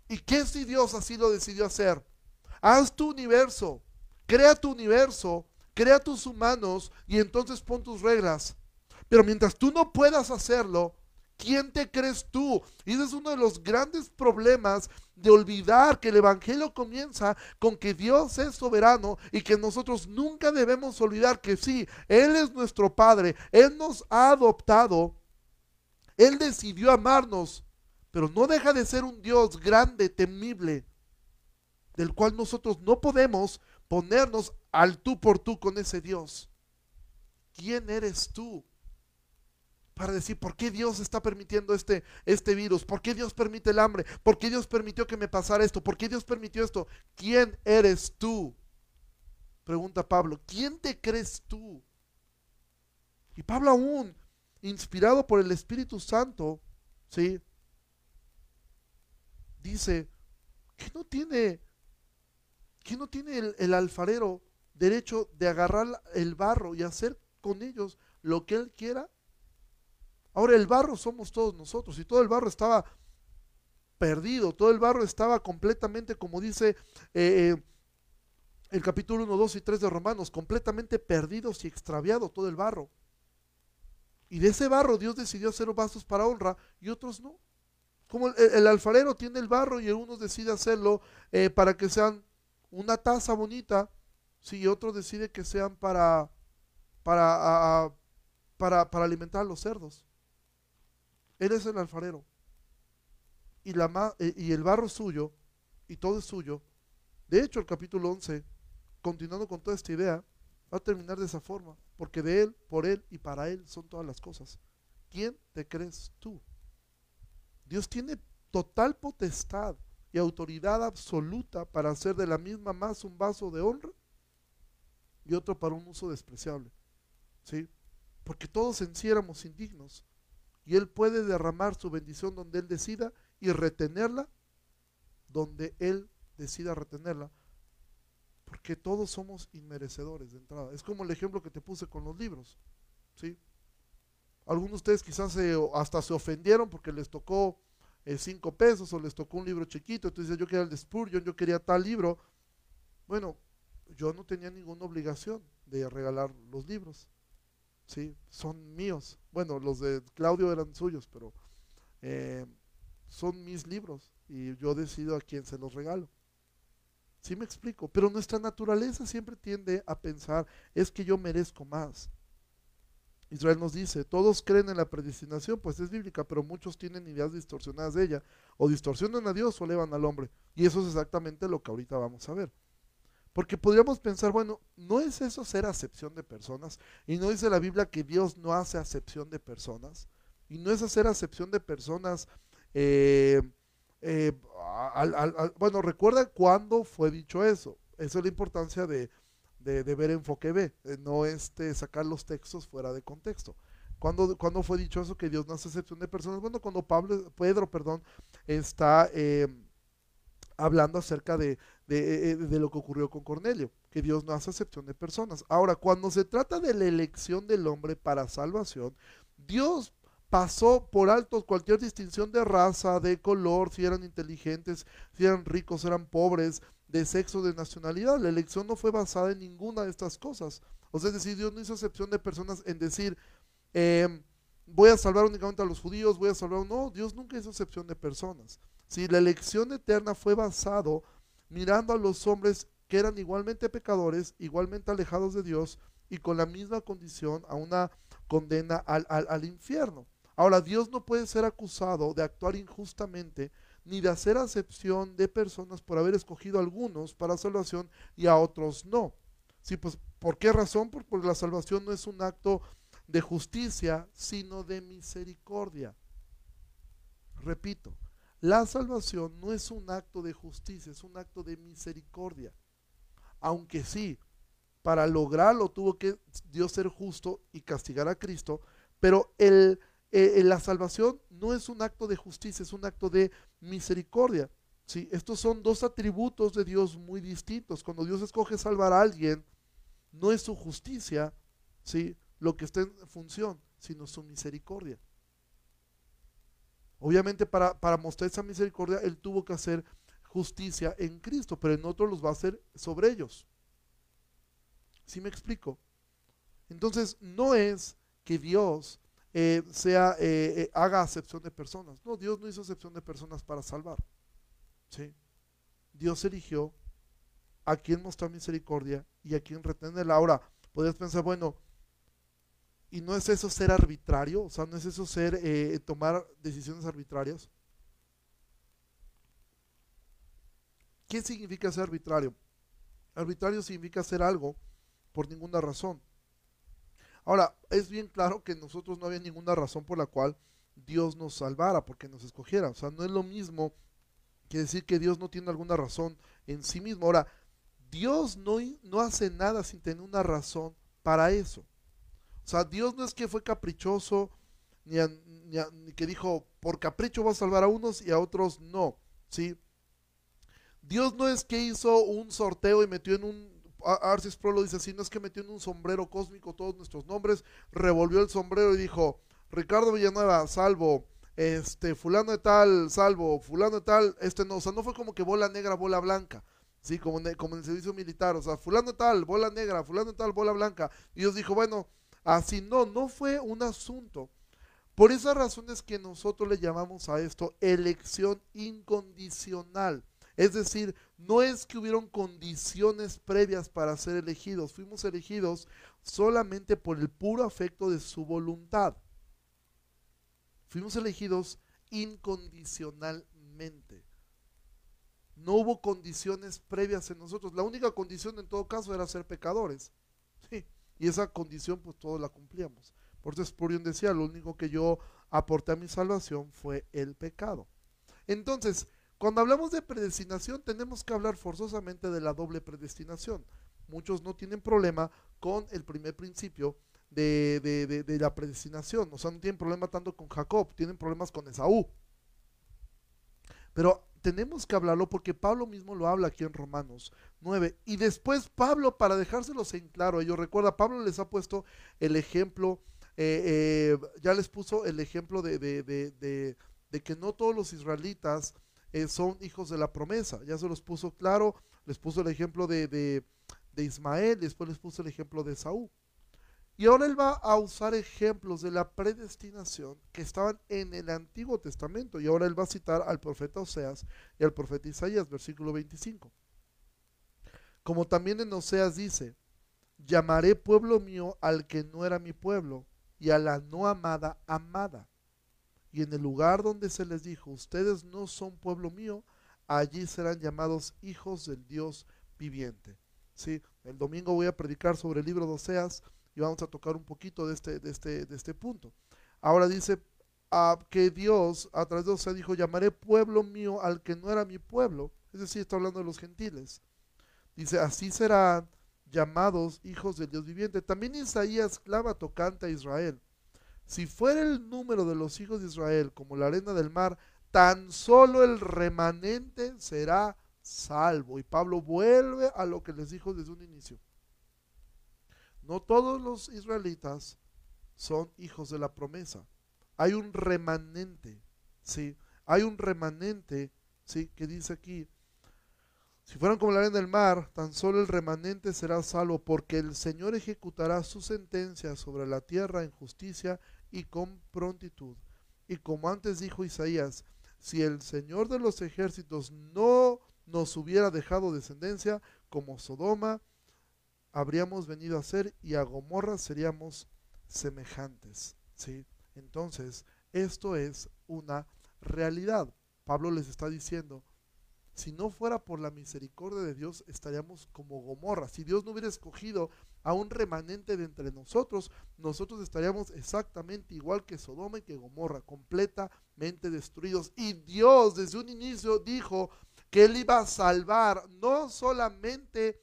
¿Y qué si Dios así lo decidió hacer? Haz tu universo, crea tu universo crea tus humanos y entonces pon tus reglas. Pero mientras tú no puedas hacerlo, ¿quién te crees tú? Y ese es uno de los grandes problemas de olvidar que el Evangelio comienza con que Dios es soberano y que nosotros nunca debemos olvidar que sí, Él es nuestro Padre, Él nos ha adoptado, Él decidió amarnos, pero no deja de ser un Dios grande, temible, del cual nosotros no podemos ponernos al tú por tú con ese Dios. ¿Quién eres tú? Para decir, ¿por qué Dios está permitiendo este, este virus? ¿Por qué Dios permite el hambre? ¿Por qué Dios permitió que me pasara esto? ¿Por qué Dios permitió esto? ¿Quién eres tú? Pregunta Pablo, ¿quién te crees tú? Y Pablo aún, inspirado por el Espíritu Santo, ¿sí? Dice que no tiene ¿Qué no tiene el, alfarero derecho de agarrar el barro y hacer con ellos lo que él quiera? Ahora el barro somos todos nosotros y todo el barro estaba perdido, todo el barro estaba completamente, como dice eh, eh, el capítulo 1, 2 y 3 de Romanos, completamente perdidos y extraviado todo el barro. Y de ese barro Dios decidió hacer vasos para honra y otros no. Como el, alfarero tiene el barro y uno decide hacerlo eh, para que sean una taza bonita, si otro decide que sean para, para, para, para alimentar a los cerdos. Él es el alfarero. Y, la, eh, y el barro es suyo, y todo es suyo. De hecho, el capítulo 11, continuando con toda esta idea, va a terminar de esa forma, porque de Él, por Él y para Él son todas las cosas. ¿Quién te crees tú? Dios tiene total potestad y autoridad absoluta para hacer de la misma más un vaso de honra y otro para un uso despreciable. ¿Sí? Porque todos en sí éramos indignos. Y Él puede derramar su bendición donde Él decida y retenerla donde Él decida retenerla. Porque todos somos inmerecedores de entrada. Es como el ejemplo que te puse con los libros. ¿sí? Algunos de ustedes quizás hasta se ofendieron porque les tocó eh, cinco pesos o les tocó un libro chiquito. Entonces yo quería el de Spurgeon, yo quería tal libro. Bueno, yo no tenía ninguna obligación de regalar los libros. ¿sí? Son míos. Bueno, los de Claudio eran suyos, pero eh, son mis libros y yo decido a quién se los regalo. ¿Sí me explico? Pero nuestra naturaleza siempre tiende a pensar, es que yo merezco más. Israel nos dice, todos creen en la predestinación, pues es bíblica, pero muchos tienen ideas distorsionadas de ella, o distorsionan a Dios o elevan al hombre. Y eso es exactamente lo que ahorita vamos a ver. Porque podríamos pensar, bueno, ¿no es eso ser acepción de personas? Y no dice la Biblia que Dios no hace acepción de personas. Y no es hacer acepción de personas. Eh, eh, bueno, recuerda cuándo fue dicho eso. Esa es la importancia de, ver enfoque B, no este, sacar los textos fuera de contexto. ¿Cuándo, fue dicho eso que Dios no hace acepción de personas? Bueno, cuando Pablo, Pedro, perdón, está eh, hablando acerca de, eh, de, lo que ocurrió con Cornelio, que Dios no hace excepción de personas. Ahora, cuando se trata de la elección del hombre para salvación, Dios pasó por alto cualquier distinción de raza, de color, si eran inteligentes, si eran ricos, eran pobres, de sexo, de nacionalidad. La elección no fue basada en ninguna de estas cosas. O sea, es decir, Dios no hizo excepción de personas en decir, em, voy a salvar únicamente a los judíos, voy a salvar... No, Dios nunca hizo excepción de personas. Si la elección eterna fue basado mirando a los hombres que eran igualmente pecadores, igualmente alejados de Dios y con la misma condición a una condena al, al, infierno. Ahora, Dios no puede ser acusado de actuar injustamente ni de hacer acepción de personas por haber escogido a algunos para salvación y a otros no. Sí, pues, ¿por qué razón? Porque la salvación no es un acto de justicia, sino de misericordia. Repito, la salvación no es un acto de justicia, es un acto de misericordia. Aunque sí, para lograrlo tuvo que Dios ser justo y castigar a Cristo, pero el, eh, la salvación no es un acto de justicia, es un acto de misericordia. ¿sí? Estos son dos atributos de Dios muy distintos. Cuando Dios escoge salvar a alguien, no es su justicia ¿sí? lo que está en función, sino su misericordia. Obviamente para, mostrar esa misericordia, Él tuvo que hacer justicia en Cristo, pero en otros los va a hacer sobre ellos. ¿Sí me explico? Entonces, no es que Dios eh, sea, eh, eh, haga acepción de personas. No, Dios no hizo acepción de personas para salvar. ¿sí? Dios eligió a quien mostrar misericordia y a quien retener. Ahora, podrías pensar, bueno, y no es eso ser arbitrario, o sea, no es eso ser tomar decisiones arbitrarias. ¿Qué significa ser arbitrario? Arbitrario significa hacer algo por ninguna razón. Ahora, es bien claro que nosotros no había ninguna razón por la cual Dios nos salvara, porque nos escogiera. O sea, no es lo mismo que decir que Dios no tiene alguna razón en sí mismo. Ahora, Dios no, no hace nada sin tener una razón para eso. O sea, Dios no es que fue caprichoso, ni, que dijo, por capricho va a salvar a unos y a otros no, ¿sí? Dios no es que hizo un sorteo y metió en un, Arcis Pro lo dice así, no es que metió en un sombrero cósmico todos nuestros nombres, revolvió el sombrero y dijo, Ricardo Villanueva, salvo, este, fulano de tal, salvo, fulano de tal, este no, o sea, no fue como que bola negra, bola blanca, sí, como en, como en el servicio militar, o sea, fulano de tal, bola negra, fulano de tal, bola blanca, y Dios dijo, bueno, Así no, no fue un asunto. Por esas razones que nosotros le llamamos a esto elección incondicional. Es decir, no es que hubieron condiciones previas para ser elegidos, fuimos elegidos solamente por el puro afecto de su voluntad. Fuimos elegidos incondicionalmente. No hubo condiciones previas en nosotros. La única condición en todo caso era ser pecadores. Sí. Y esa condición pues todos la cumplíamos. Por eso Spurgeon decía, lo único que yo aporté a mi salvación fue el pecado. Entonces, Cuando hablamos de predestinación, tenemos que hablar forzosamente de la doble predestinación. Muchos no tienen problema con el primer principio de, la predestinación. O sea, no tienen problema tanto con Jacob, tienen problemas con Esaú. Pero tenemos que hablarlo porque Pablo mismo lo habla aquí en Romanos 9. Y después Pablo, para dejárselos en claro, ellos recuerda, Pablo les ha puesto el ejemplo, eh, eh, ya les puso el ejemplo de, que no todos los israelitas eh, son hijos de la promesa. Ya se los puso claro, les puso el ejemplo de, de, Ismael, después les puso el ejemplo de Saúl. Y ahora él va a usar ejemplos de la predestinación que estaban en el Antiguo Testamento. Y ahora él va a citar al profeta Oseas y al profeta Isaías, versículo 25. Como también en Oseas dice, llamaré pueblo mío al que no era mi pueblo y a la no amada amada. Y en el lugar donde se les dijo, ustedes no son pueblo mío, allí serán llamados hijos del Dios viviente. ¿Sí? El domingo voy a predicar sobre el libro de Oseas y vamos a tocar un poquito de este, de este, de este punto. Ahora dice que Dios a través de Osea dijo, llamaré pueblo mío al que no era mi pueblo, es decir, está hablando de los gentiles. Dice, así serán llamados hijos del Dios viviente. También Isaías clava tocante a Israel. Si fuera el número de los hijos de Israel como la arena del mar, tan solo el remanente será salvo. Y Pablo vuelve a lo que les dijo desde un inicio. No todos los israelitas son hijos de la promesa. Hay un remanente, ¿sí? Hay un remanente, ¿sí? Que dice aquí, si fueran como la arena del mar, tan solo el remanente será salvo, porque el Señor ejecutará su sentencia sobre la tierra en justicia y con prontitud. Y como antes dijo Isaías, si el Señor de los ejércitos no nos hubiera dejado descendencia, como Sodoma, habríamos venido a ser y a Gomorra seríamos semejantes. ¿sí? Entonces, esto es una realidad. Pablo les está diciendo, si no fuera por la misericordia de Dios, estaríamos como Gomorra. Si Dios no hubiera escogido a un remanente de entre nosotros, nosotros estaríamos exactamente igual que Sodoma y que Gomorra, completamente destruidos. Y Dios desde un inicio dijo que Él iba a salvar no solamente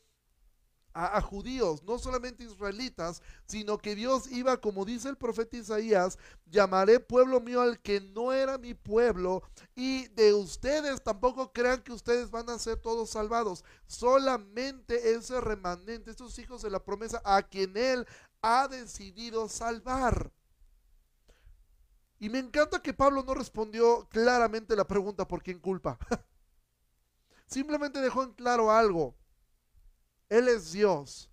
a, judíos, no solamente israelitas, sino que Dios iba, como dice el profeta Isaías, llamaré pueblo mío al que no era mi pueblo, y de ustedes tampoco crean que ustedes van a ser todos salvados, solamente ese remanente, estos hijos de la promesa, a quien Él ha decidido salvar. Y me encanta que Pablo no respondió claramente la pregunta por quién culpa. Simplemente dejó en claro algo. Él es Dios.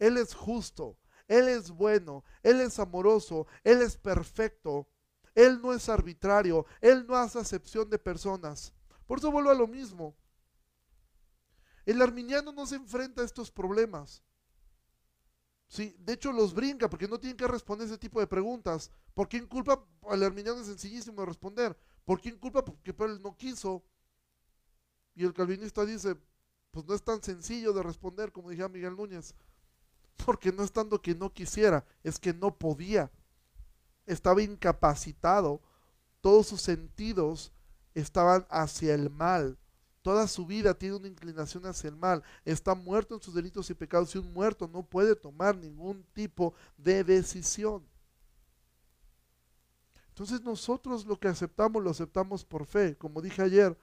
Él es justo. Él es bueno. Él es amoroso. Él es perfecto. Él no es arbitrario. Él no hace acepción de personas. Por eso vuelvo a lo mismo. El arminiano no se enfrenta a estos problemas. Sí, de hecho los brinca porque no tienen que responder ese tipo de preguntas. ¿Por quién culpa? El arminiano es sencillísimo de responder. ¿Por quién culpa? Porque él no quiso. Y el calvinista dice, pues no es tan sencillo de responder como decía Miguel Núñez, porque no es tanto que no quisiera, es que no podía, estaba incapacitado, todos sus sentidos estaban hacia el mal, toda su vida tiene una inclinación hacia el mal, está muerto en sus delitos y pecados y un muerto no puede tomar ningún tipo de decisión. Entonces nosotros lo que aceptamos lo aceptamos por fe, como dije ayer,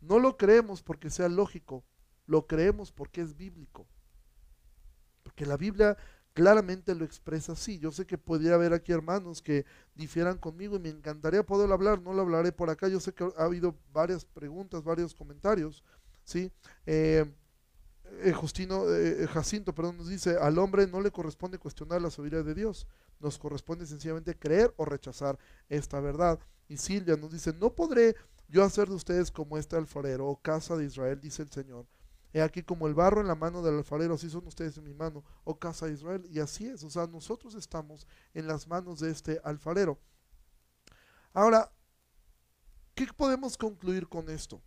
no lo creemos porque sea lógico, lo creemos porque es bíblico. Porque la Biblia claramente lo expresa así. Yo sé que podría haber aquí hermanos que difieran conmigo y me encantaría poder hablar, no lo hablaré por acá. Yo sé que ha habido varias preguntas, varios comentarios, ¿sí? Eh, eh, Justino, eh, Jacinto, perdón, nos dice, al hombre no le corresponde cuestionar la sabiduría de Dios, nos corresponde sencillamente creer o rechazar esta verdad. Y Silvia nos dice, no podré yo hacer de ustedes como este alfarero, o casa de Israel, dice el Señor, He aquí como el barro en la mano del alfarero, así son ustedes en mi mano, oh casa de Israel. Y así es, o sea, nosotros estamos en las manos de este alfarero. Ahora, ¿qué podemos concluir con esto?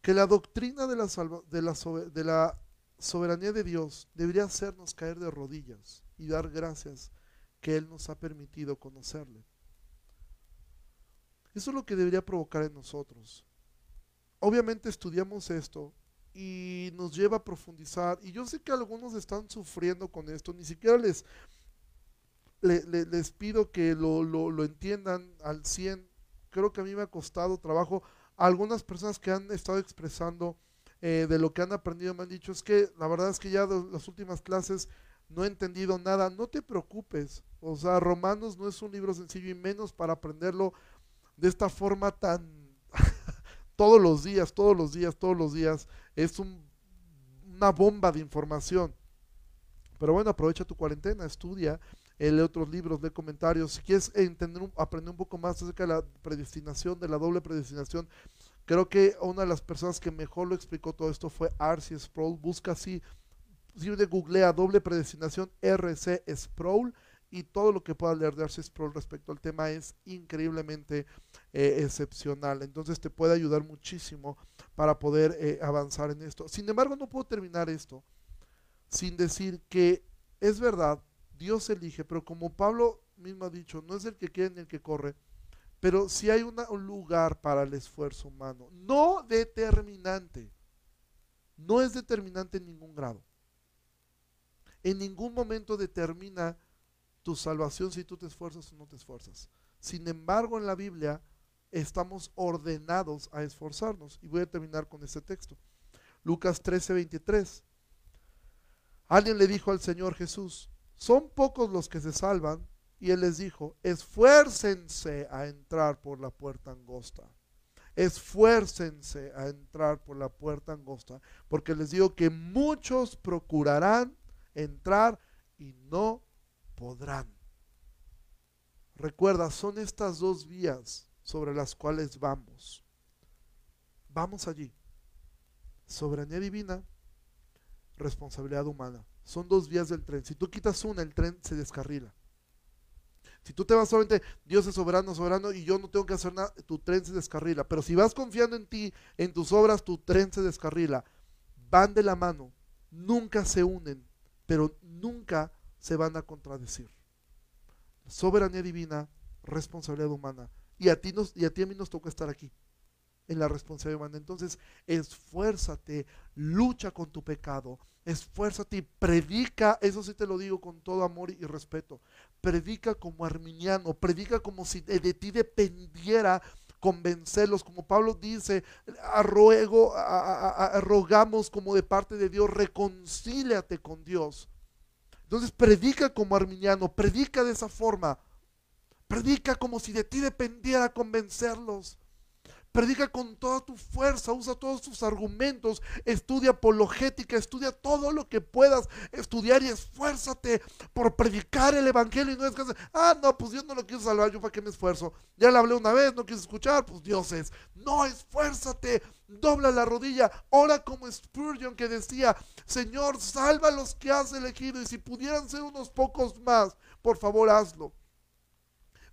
Que la doctrina de la, de la, de la soberanía de Dios debería hacernos caer de rodillas y dar gracias que Él nos ha permitido conocerle. Eso es lo que debería provocar en nosotros obviamente estudiamos esto y nos lleva a profundizar. Y yo sé que algunos están sufriendo con esto, ni siquiera les, les pido que lo, lo, entiendan al 100. Creo que a mí me ha costado trabajo. Algunas personas que han estado expresando eh, de lo que han aprendido me han dicho, es que la verdad es que ya de las últimas clases no he entendido nada. No te preocupes. O sea, Romanos no es un libro sencillo y menos para aprenderlo de esta forma tan todos los días, todos los días, todos los días. Es una bomba de información. Pero bueno, aprovecha tu cuarentena, estudia, lee otros libros, lee comentarios. Si quieres entender, aprender un poco más acerca de la predestinación, de la doble predestinación, creo que una de las personas que mejor lo explicó todo esto fue Arcee Sproul. Busca así, si googlea doble predestinación RC Sproul y todo lo que pueda leer de Arceus Pro respecto al tema es increíblemente eh, excepcional. Entonces te puede ayudar muchísimo para poder eh, avanzar en esto. Sin embargo, no puedo terminar esto sin decir que es verdad, Dios elige, pero como Pablo mismo ha dicho, no es el que quiere ni el que corre, pero si hay un lugar para el esfuerzo humano, no determinante, no es determinante en ningún grado. En ningún momento determina tu salvación si tú te esfuerzas o no te esfuerzas. Sin embargo, en la Biblia estamos ordenados a esforzarnos. Y voy a terminar con este texto. Lucas 13, 23. Alguien le dijo al Señor Jesús, son pocos los que se salvan. Y él les dijo, esfuércense a entrar por la puerta angosta. Esfuércense a entrar por la puerta angosta, porque les digo que muchos procurarán entrar y no podrán. Recuerda, son estas dos vías sobre las cuales vamos. Vamos allí. Soberanía divina, responsabilidad humana. Son dos vías del tren. Si tú quitas una, el tren se descarrila. Si tú te vas solamente, Dios es soberano, soberano, y yo no tengo que hacer nada, tu tren se descarrila. Pero si vas confiando en ti, en tus obras, tu tren se descarrila. Van de la mano, nunca se unen, pero nunca se van a contradecir. Soberanía divina, responsabilidad humana. Y a ti, nos, y a, ti a mí nos toca estar aquí, en la responsabilidad humana. Entonces, esfuérzate, lucha con tu pecado, esfuérzate y predica, eso sí te lo digo con todo amor y respeto, predica como arminiano, predica como si de, ti dependiera convencerlos, como Pablo dice, a ruego, rogamos como de parte de Dios, reconcíliate con Dios. Entonces predica como arminiano, predica de esa forma. Predica como si de ti dependiera convencerlos. Predica con toda tu fuerza, usa todos tus argumentos, estudia apologética, estudia todo lo que puedas estudiar y esfuérzate por predicar el evangelio y no es que, ah, no, pues Dios no lo quiso salvar, yo para qué me esfuerzo. Ya le hablé una vez, no quiso escuchar, pues Dios es. No, esfuérzate, dobla la rodilla, ora como Spurgeon que decía, Señor, salva a los que has elegido y si pudieran ser unos pocos más, por favor hazlo.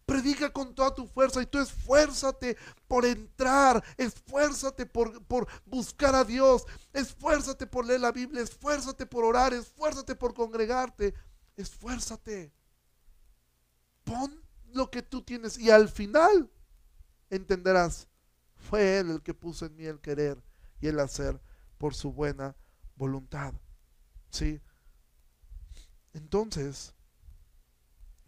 Predica con toda tu fuerza y tú esfuérzate por entrar, esfuérzate por, por, buscar a Dios, esfuérzate por leer la Biblia, esfuérzate por orar, esfuérzate por congregarte, esfuérzate. Pon lo que tú tienes y al final entenderás, fue Él el que puso en mí el querer y el hacer por su buena voluntad. ¿Sí? Entonces,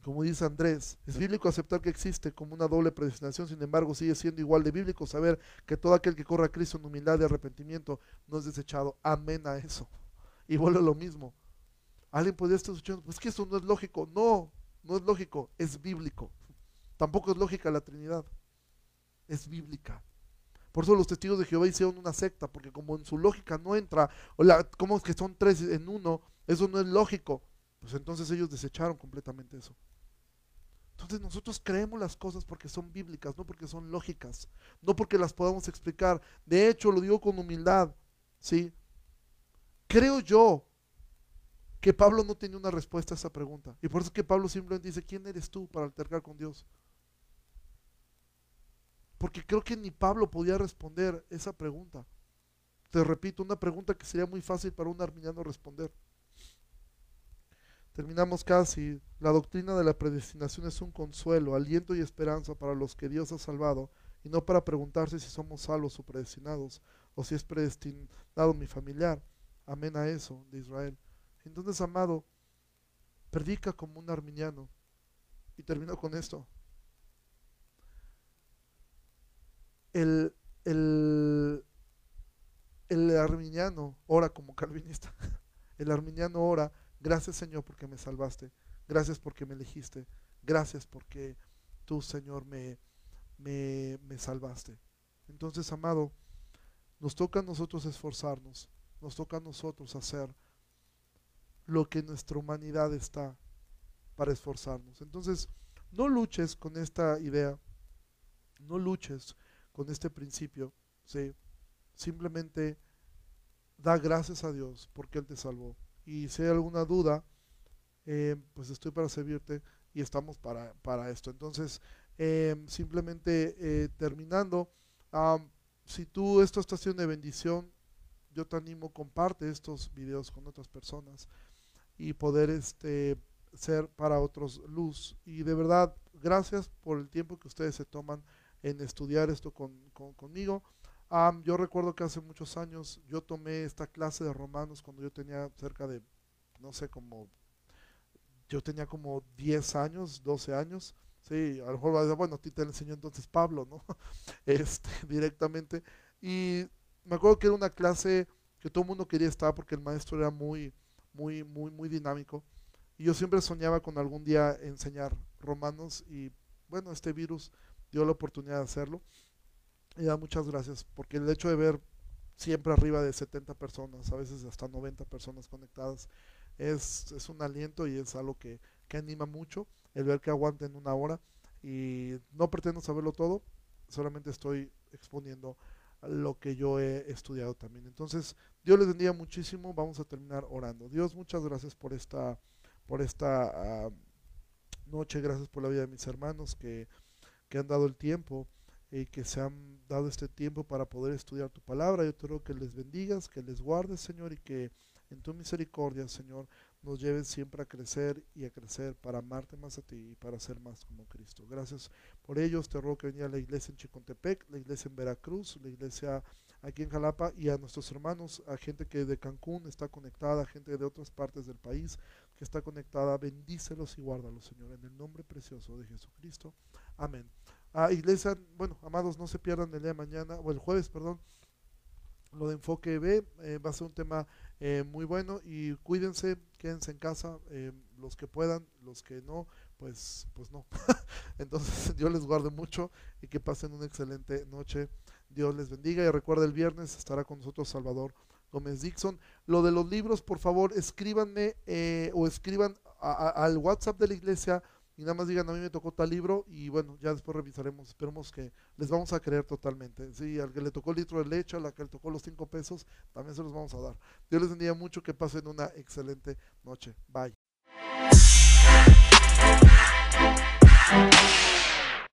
como dice Andrés, es bíblico aceptar que existe como una doble predestinación, sin embargo sigue siendo igual de bíblico saber que todo aquel que corre a Cristo en humildad y arrepentimiento no es desechado. Amén a eso. Y vuelve lo mismo. Alguien podría estar escuchando, pues que eso no es lógico. No, no es lógico, es bíblico. Tampoco es lógica la Trinidad. Es bíblica. Por eso los testigos de Jehová hicieron una secta, porque como en su lógica no entra, o la, como es que son tres en uno, eso no es lógico. Pues entonces ellos desecharon completamente eso. Entonces nosotros creemos las cosas porque son bíblicas, no porque son lógicas, no porque las podamos explicar. De hecho, lo digo con humildad, ¿sí? Creo yo que Pablo no tenía una respuesta a esa pregunta. Y por eso es que Pablo simplemente dice, ¿quién eres tú para altercar con Dios? Porque creo que ni Pablo podía responder esa pregunta. Te repito, una pregunta que sería muy fácil para un arminiano responder. Terminamos casi. La doctrina de la predestinación es un consuelo, aliento y esperanza para los que Dios ha salvado y no para preguntarse si somos salvos o predestinados, o si es predestinado mi familiar. Amén a eso de Israel. Entonces, amado, predica como un arminiano. Y termino con esto. El, el, el arminiano ora como calvinista. El arminiano ora, gracias Señor porque me salvaste, gracias porque me elegiste, gracias porque tú Señor me, me, me salvaste. Entonces, amado, nos toca a nosotros esforzarnos, nos toca a nosotros hacer lo que nuestra humanidad está para esforzarnos. Entonces, no luches con esta idea, no luches con este principio, ¿sí? simplemente da gracias a Dios porque Él te salvó. Y si hay alguna duda, eh, pues estoy para servirte y estamos para, para esto. Entonces, eh, simplemente eh, terminando, si tú esto está siendo de bendición, yo te animo, comparte estos videos con otras personas y poder este, ser para otros luz. Y de verdad, gracias por el tiempo que ustedes se toman en estudiar esto con, conmigo. Yo recuerdo que hace muchos años yo tomé esta clase de romanos cuando yo tenía cerca de, no sé, como, yo tenía como 10 años, 12 años. Sí, a lo mejor va a decir, bueno, a ti te enseñó entonces Pablo, ¿no? Este, directamente. Y me acuerdo que era una clase que todo el mundo quería estar porque el maestro era muy, muy, muy, muy dinámico. Y yo siempre soñaba con algún día enseñar romanos y bueno, este virus dio la oportunidad de hacerlo. Y da muchas gracias, porque el hecho de ver siempre arriba de 70 personas, a veces hasta 90 personas conectadas, es, es un aliento y es algo que, que anima mucho el ver que aguanten una hora. Y no pretendo saberlo todo, solamente estoy exponiendo lo que yo he estudiado también. Entonces, Dios les bendiga muchísimo. Vamos a terminar orando. Dios, muchas gracias por esta, por esta uh, noche. Gracias por la vida de mis hermanos que, que han dado el tiempo y que se han dado este tiempo para poder estudiar tu palabra. Yo te ruego que les bendigas, que les guardes, Señor, y que en tu misericordia, Señor, nos lleves siempre a crecer y a crecer para amarte más a ti y para ser más como Cristo. Gracias por ellos. Te ruego que venga la iglesia en Chicontepec, la iglesia en Veracruz, la iglesia aquí en Jalapa y a nuestros hermanos, a gente que de Cancún está conectada, a gente de otras partes del país que está conectada. Bendícelos y guárdalos, Señor, en el nombre precioso de Jesucristo. Amén. A iglesia, bueno, amados, no se pierdan el día de mañana, o el jueves, perdón, lo de Enfoque B eh, va a ser un tema eh, muy bueno y cuídense, quédense en casa, eh, los que puedan, los que no, pues, pues no. Entonces Dios les guarde mucho y que pasen una excelente noche. Dios les bendiga y recuerda el viernes estará con nosotros Salvador Gómez Dixon. Lo de los libros, por favor, escríbanme o escriban al WhatsApp de la iglesia y nada más digan, a mí me tocó tal libro y bueno, ya después revisaremos, esperemos que les vamos a creer totalmente. Sí, al que le tocó el litro de leche, a la que le tocó los cinco pesos, también se los vamos a dar. Dios les bendiga mucho, que pasen una excelente noche. Bye.